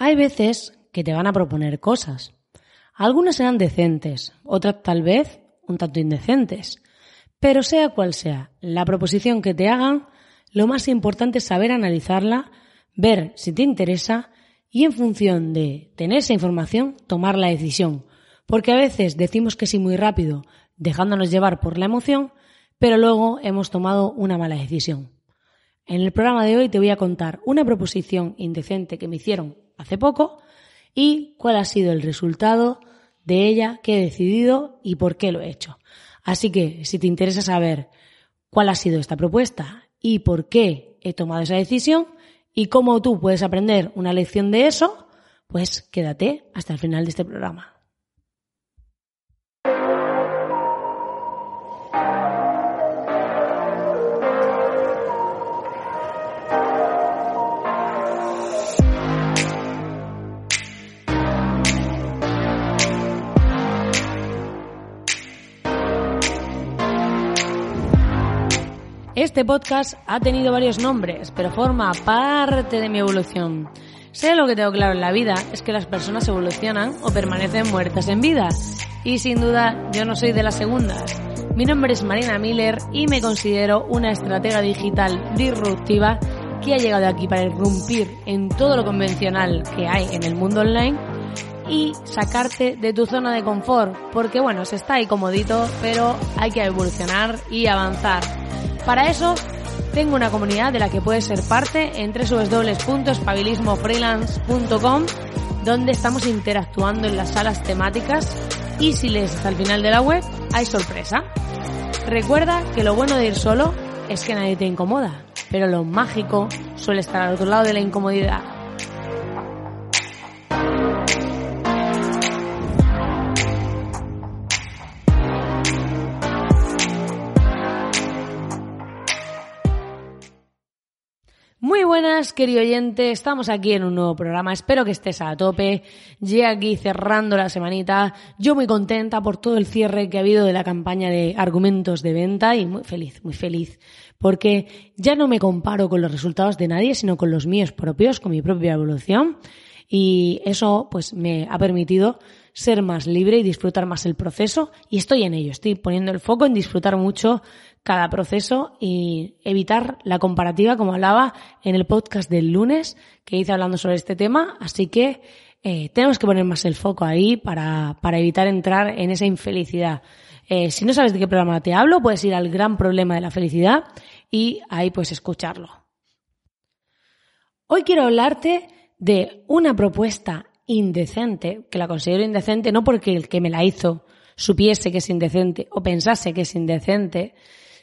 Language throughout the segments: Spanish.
Hay veces que te van a proponer cosas. Algunas serán decentes, otras tal vez un tanto indecentes. Pero sea cual sea la proposición que te hagan, lo más importante es saber analizarla, ver si te interesa y en función de tener esa información tomar la decisión. Porque a veces decimos que sí muy rápido, dejándonos llevar por la emoción, pero luego hemos tomado una mala decisión. En el programa de hoy te voy a contar una proposición indecente que me hicieron hace poco y cuál ha sido el resultado de ella, qué he decidido y por qué lo he hecho. Así que si te interesa saber cuál ha sido esta propuesta y por qué he tomado esa decisión y cómo tú puedes aprender una lección de eso, pues quédate hasta el final de este programa. Este podcast ha tenido varios nombres, pero forma parte de mi evolución. Sé lo que tengo claro en la vida, es que las personas evolucionan o permanecen muertas en vida. Y sin duda, yo no soy de las segundas. Mi nombre es Marina Miller y me considero una estratega digital disruptiva que ha llegado aquí para irrumpir en todo lo convencional que hay en el mundo online y sacarte de tu zona de confort, porque bueno, se está ahí comodito, pero hay que evolucionar y avanzar. Para eso tengo una comunidad de la que puedes ser parte en www.espabilismofreelance.com donde estamos interactuando en las salas temáticas y si lees hasta el final de la web hay sorpresa. Recuerda que lo bueno de ir solo es que nadie te incomoda, pero lo mágico suele estar al otro lado de la incomodidad. Querido oyente. Estamos aquí en un nuevo programa. Espero que estés a tope. Ya aquí cerrando la semanita. Yo muy contenta por todo el cierre que ha habido de la campaña de argumentos de venta y muy feliz, muy feliz. Porque ya no me comparo con los resultados de nadie, sino con los míos propios, con mi propia evolución. Y eso, pues, me ha permitido ser más libre y disfrutar más el proceso. Y estoy en ello. Estoy poniendo el foco en disfrutar mucho cada proceso y evitar la comparativa, como hablaba en el podcast del lunes que hice hablando sobre este tema. Así que eh, tenemos que poner más el foco ahí para, para evitar entrar en esa infelicidad. Eh, si no sabes de qué programa te hablo, puedes ir al gran problema de la felicidad y ahí puedes escucharlo. Hoy quiero hablarte de una propuesta indecente, que la considero indecente no porque el que me la hizo supiese que es indecente o pensase que es indecente,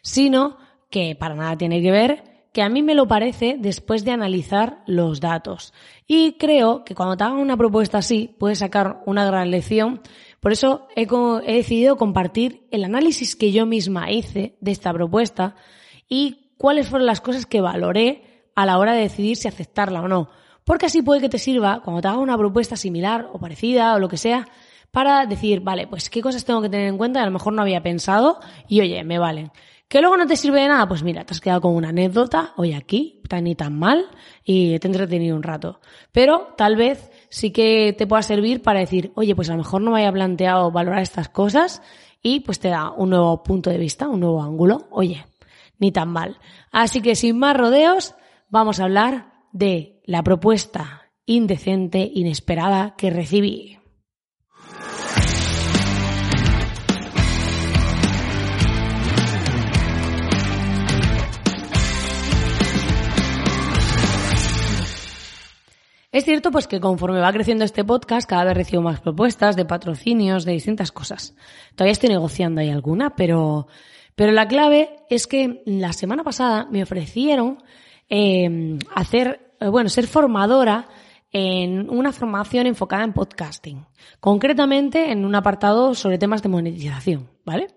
sino que para nada tiene que ver, que a mí me lo parece después de analizar los datos. Y creo que cuando te hagan una propuesta así, puedes sacar una gran lección. Por eso he, he decidido compartir el análisis que yo misma hice de esta propuesta y cuáles fueron las cosas que valoré a la hora de decidir si aceptarla o no. Porque así puede que te sirva cuando te haga una propuesta similar o parecida o lo que sea, para decir, vale, pues qué cosas tengo que tener en cuenta que a lo mejor no había pensado y oye, me valen. ¿Que luego no te sirve de nada? Pues mira, te has quedado con una anécdota hoy aquí, tan ni tan mal, y te he entretenido un rato. Pero tal vez sí que te pueda servir para decir, oye, pues a lo mejor no me haya planteado valorar estas cosas y pues te da un nuevo punto de vista, un nuevo ángulo. Oye, ni tan mal. Así que sin más rodeos, vamos a hablar de la propuesta indecente, inesperada que recibí. Es cierto pues que conforme va creciendo este podcast, cada vez recibo más propuestas de patrocinios, de distintas cosas. Todavía estoy negociando ahí alguna, pero, pero la clave es que la semana pasada me ofrecieron eh, hacer eh, bueno, ser formadora en una formación enfocada en podcasting, concretamente en un apartado sobre temas de monetización, ¿vale?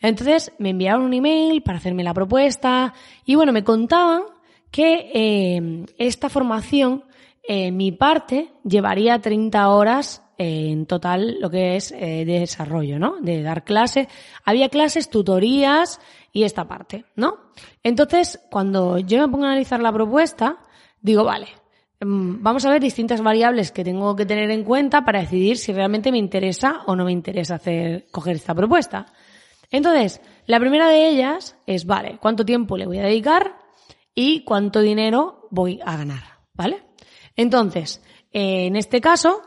Entonces me enviaron un email para hacerme la propuesta y bueno, me contaban que eh, esta formación, eh, mi parte, llevaría 30 horas eh, en total lo que es de desarrollo, ¿no? De dar clases. Había clases, tutorías y esta parte, ¿no? Entonces, cuando yo me pongo a analizar la propuesta, digo, vale, mm, vamos a ver distintas variables que tengo que tener en cuenta para decidir si realmente me interesa o no me interesa hacer, coger esta propuesta. Entonces, la primera de ellas es, vale, ¿cuánto tiempo le voy a dedicar y cuánto dinero voy a ganar? ¿Vale? Entonces, eh, en este caso,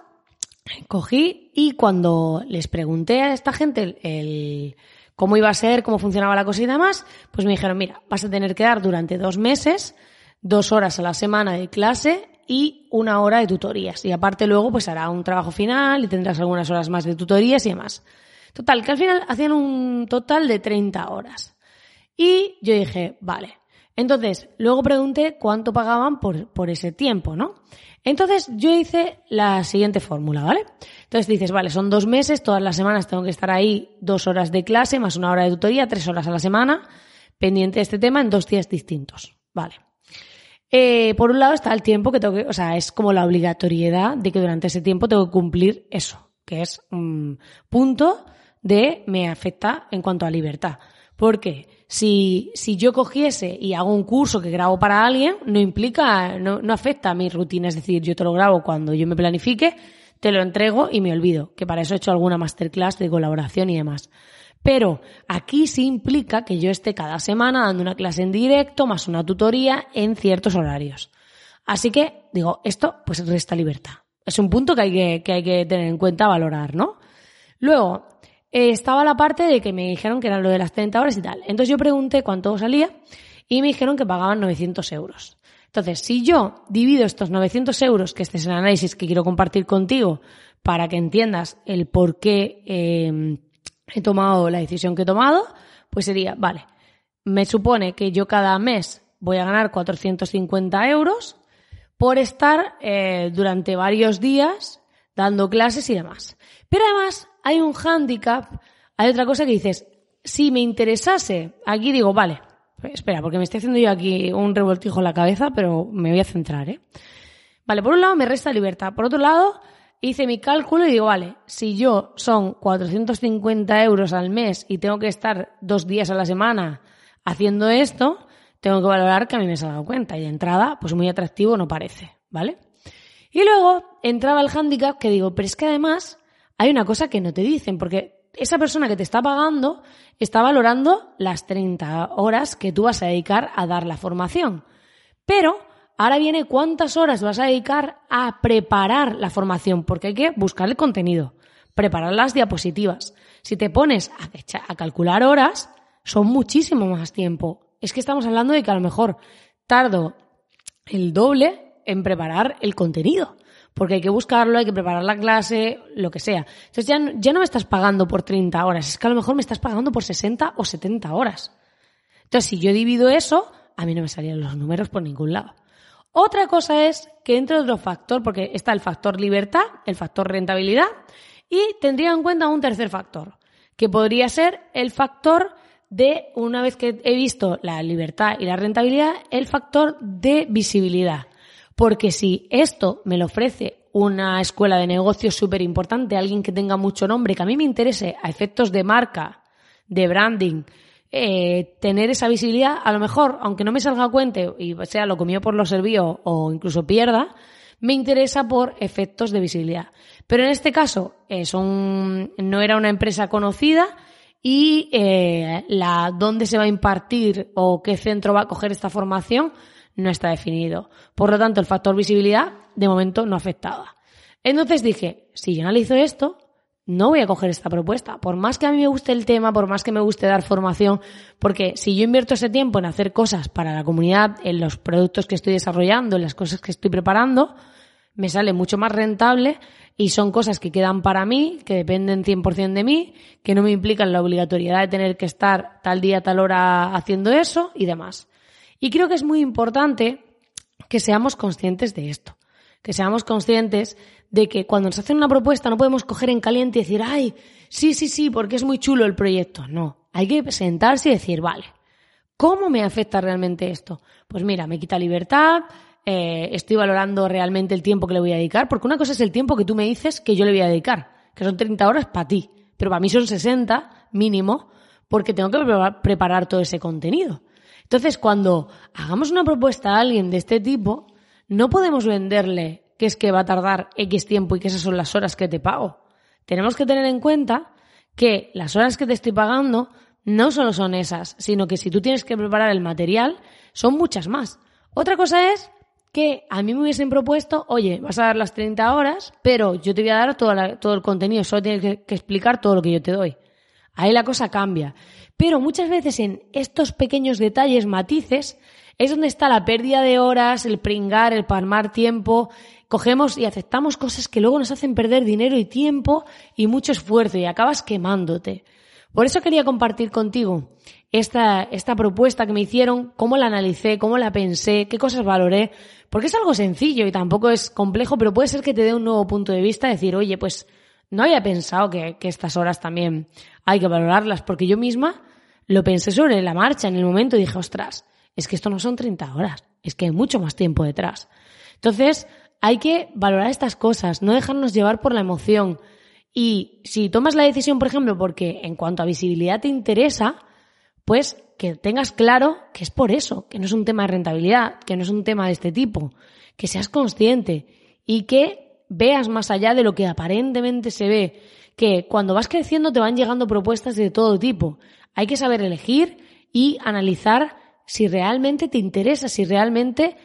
cogí y cuando les pregunté a esta gente el, cómo iba a ser, cómo funcionaba la cosa y demás, pues me dijeron, mira, vas a tener que dar durante dos meses, dos horas a la semana de clase y una hora de tutorías. Y aparte luego pues hará un trabajo final y tendrás algunas horas más de tutorías y demás. Total, que al final hacían un total de 30 horas. Y yo dije, vale. Entonces, luego pregunté cuánto pagaban por, por ese tiempo, ¿no? Entonces, yo hice la siguiente fórmula, ¿vale? Entonces dices, vale, son dos meses, todas las semanas tengo que estar ahí dos horas de clase, más una hora de tutoría, tres horas a la semana, pendiente de este tema en dos días distintos, ¿vale? Eh, por un lado está el tiempo que tengo que, o sea, es como la obligatoriedad de que durante ese tiempo tengo que cumplir eso, que es un punto de me afecta en cuanto a libertad. Porque si, si yo cogiese y hago un curso que grabo para alguien, no implica, no, no afecta a mi rutina. Es decir, yo te lo grabo cuando yo me planifique, te lo entrego y me olvido, que para eso he hecho alguna masterclass de colaboración y demás. Pero aquí sí implica que yo esté cada semana dando una clase en directo más una tutoría en ciertos horarios. Así que, digo, esto pues resta libertad. Es un punto que hay que, que hay que tener en cuenta, valorar, ¿no? Luego, eh, estaba la parte de que me dijeron que era lo de las 30 horas y tal. Entonces yo pregunté cuánto salía y me dijeron que pagaban 900 euros. Entonces, si yo divido estos 900 euros, que este es el análisis que quiero compartir contigo para que entiendas el por qué em, he tomado la decisión que he tomado, pues sería, vale, me supone que yo cada mes voy a ganar 450 euros por estar eh, durante varios días dando clases y demás. Pero además hay un hándicap, hay otra cosa que dices, si me interesase, aquí digo, vale, espera, porque me estoy haciendo yo aquí un revoltijo en la cabeza, pero me voy a centrar, ¿eh? Vale, por un lado me resta libertad, por otro lado hice mi cálculo y digo, vale, si yo son 450 euros al mes y tengo que estar dos días a la semana haciendo esto, tengo que valorar que a mí me salga cuenta y de entrada, pues muy atractivo no parece, ¿vale? Y luego entraba el hándicap que digo, pero es que además hay una cosa que no te dicen, porque esa persona que te está pagando está valorando las 30 horas que tú vas a dedicar a dar la formación. Pero ahora viene cuántas horas vas a dedicar a preparar la formación, porque hay que buscar el contenido, preparar las diapositivas. Si te pones a, a calcular horas, son muchísimo más tiempo. Es que estamos hablando de que a lo mejor tardo el doble en preparar el contenido porque hay que buscarlo, hay que preparar la clase, lo que sea. Entonces ya, ya no me estás pagando por 30 horas, es que a lo mejor me estás pagando por 60 o 70 horas. Entonces, si yo divido eso, a mí no me salían los números por ningún lado. Otra cosa es que entre otro factor, porque está el factor libertad, el factor rentabilidad, y tendría en cuenta un tercer factor, que podría ser el factor de, una vez que he visto la libertad y la rentabilidad, el factor de visibilidad. Porque si esto me lo ofrece una escuela de negocios súper importante, alguien que tenga mucho nombre, que a mí me interese a efectos de marca, de branding, eh, tener esa visibilidad, a lo mejor, aunque no me salga a cuente y sea lo comido por lo servido o incluso pierda, me interesa por efectos de visibilidad. Pero en este caso, son, no era una empresa conocida y eh, la dónde se va a impartir o qué centro va a coger esta formación no está definido. Por lo tanto, el factor visibilidad de momento no afectaba. Entonces dije, si yo analizo esto, no voy a coger esta propuesta. Por más que a mí me guste el tema, por más que me guste dar formación, porque si yo invierto ese tiempo en hacer cosas para la comunidad, en los productos que estoy desarrollando, en las cosas que estoy preparando, me sale mucho más rentable y son cosas que quedan para mí, que dependen 100% de mí, que no me implican la obligatoriedad de tener que estar tal día, tal hora haciendo eso y demás. Y creo que es muy importante que seamos conscientes de esto, que seamos conscientes de que cuando nos hacen una propuesta no podemos coger en caliente y decir, ay, sí, sí, sí, porque es muy chulo el proyecto. No, hay que sentarse y decir, vale, ¿cómo me afecta realmente esto? Pues mira, me quita libertad, eh, estoy valorando realmente el tiempo que le voy a dedicar, porque una cosa es el tiempo que tú me dices que yo le voy a dedicar, que son 30 horas para ti, pero para mí son 60 mínimo, porque tengo que preparar todo ese contenido. Entonces, cuando hagamos una propuesta a alguien de este tipo, no podemos venderle que es que va a tardar X tiempo y que esas son las horas que te pago. Tenemos que tener en cuenta que las horas que te estoy pagando no solo son esas, sino que si tú tienes que preparar el material, son muchas más. Otra cosa es que a mí me hubiesen propuesto, oye, vas a dar las 30 horas, pero yo te voy a dar todo, el contenido, solo tienes que, explicar todo lo que yo te doy. Ahí la cosa cambia. Pero muchas veces en estos pequeños detalles, matices, es donde está la pérdida de horas, el pringar, el palmar tiempo. Cogemos y aceptamos cosas que luego nos hacen perder dinero y tiempo y mucho esfuerzo y acabas quemándote. Por eso quería compartir contigo esta, esta propuesta que me hicieron, cómo la analicé, cómo la pensé, qué cosas valoré, porque es algo sencillo y tampoco es complejo, pero puede ser que te dé un nuevo punto de vista, decir, oye, pues no había pensado que, que estas horas también hay que valorarlas, porque yo misma lo pensé sobre la marcha en el momento y dije, ostras, es que esto no son 30 horas, es que hay mucho más tiempo detrás. Entonces, hay que valorar estas cosas, no dejarnos llevar por la emoción, y si tomas la decisión, por ejemplo, porque en cuanto a visibilidad te interesa, pues que tengas claro que es por eso, que no es un tema de rentabilidad, que no es un tema de este tipo, que seas consciente y que veas más allá de lo que aparentemente se ve, que cuando vas creciendo te van llegando propuestas de todo tipo. Hay que saber elegir y analizar si realmente te interesa, si realmente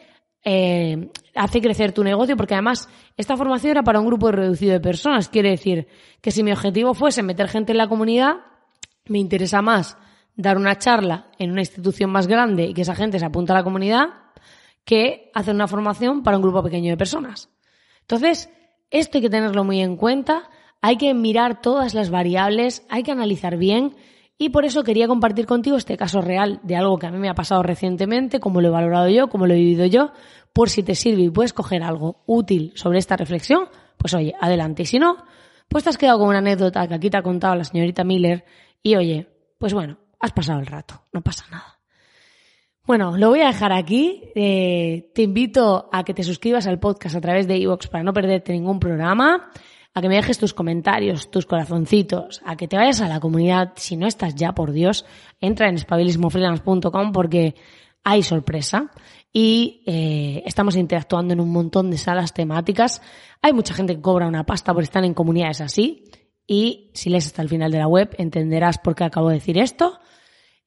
eh, hace crecer tu negocio, porque además esta formación era para un grupo reducido de personas. Quiere decir que si mi objetivo fuese meter gente en la comunidad, me interesa más dar una charla en una institución más grande y que esa gente se apunte a la comunidad que hacer una formación para un grupo pequeño de personas. Entonces, esto hay que tenerlo muy en cuenta, hay que mirar todas las variables, hay que analizar bien y por eso quería compartir contigo este caso real de algo que a mí me ha pasado recientemente, cómo lo he valorado yo, cómo lo he vivido yo, por si te sirve y puedes coger algo útil sobre esta reflexión, pues oye, adelante. Y si no, pues te has quedado con una anécdota que aquí te ha contado la señorita Miller y oye, pues bueno, has pasado el rato, no pasa nada. Bueno, lo voy a dejar aquí. Eh, te invito a que te suscribas al podcast a través de iVoox para no perderte ningún programa a que me dejes tus comentarios, tus corazoncitos, a que te vayas a la comunidad. Si no estás ya, por Dios, entra en espabilismofreelance.com porque hay sorpresa y eh, estamos interactuando en un montón de salas temáticas. Hay mucha gente que cobra una pasta por estar en comunidades así y si lees hasta el final de la web entenderás por qué acabo de decir esto.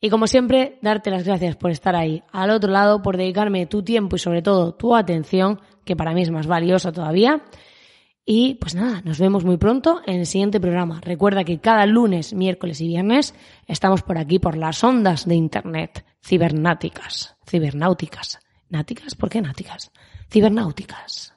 Y como siempre, darte las gracias por estar ahí al otro lado, por dedicarme tu tiempo y sobre todo tu atención, que para mí es más valiosa todavía. Y pues nada, nos vemos muy pronto en el siguiente programa. Recuerda que cada lunes, miércoles y viernes estamos por aquí por las ondas de Internet cibernáticas. Cibernáuticas. ¿Náticas? ¿Por qué náticas? Cibernáuticas.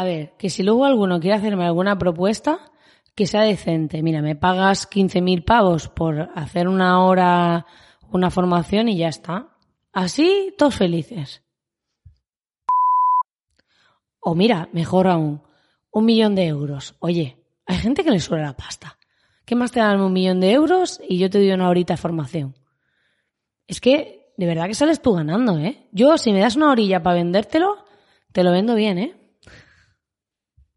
A ver, que si luego alguno quiere hacerme alguna propuesta, que sea decente. Mira, me pagas 15.000 pavos por hacer una hora, una formación y ya está. Así, todos felices. O mira, mejor aún, un millón de euros. Oye, hay gente que le suele la pasta. ¿Qué más te dan un millón de euros y yo te doy una horita de formación? Es que, de verdad que sales tú ganando, ¿eh? Yo, si me das una orilla para vendértelo, te lo vendo bien, ¿eh?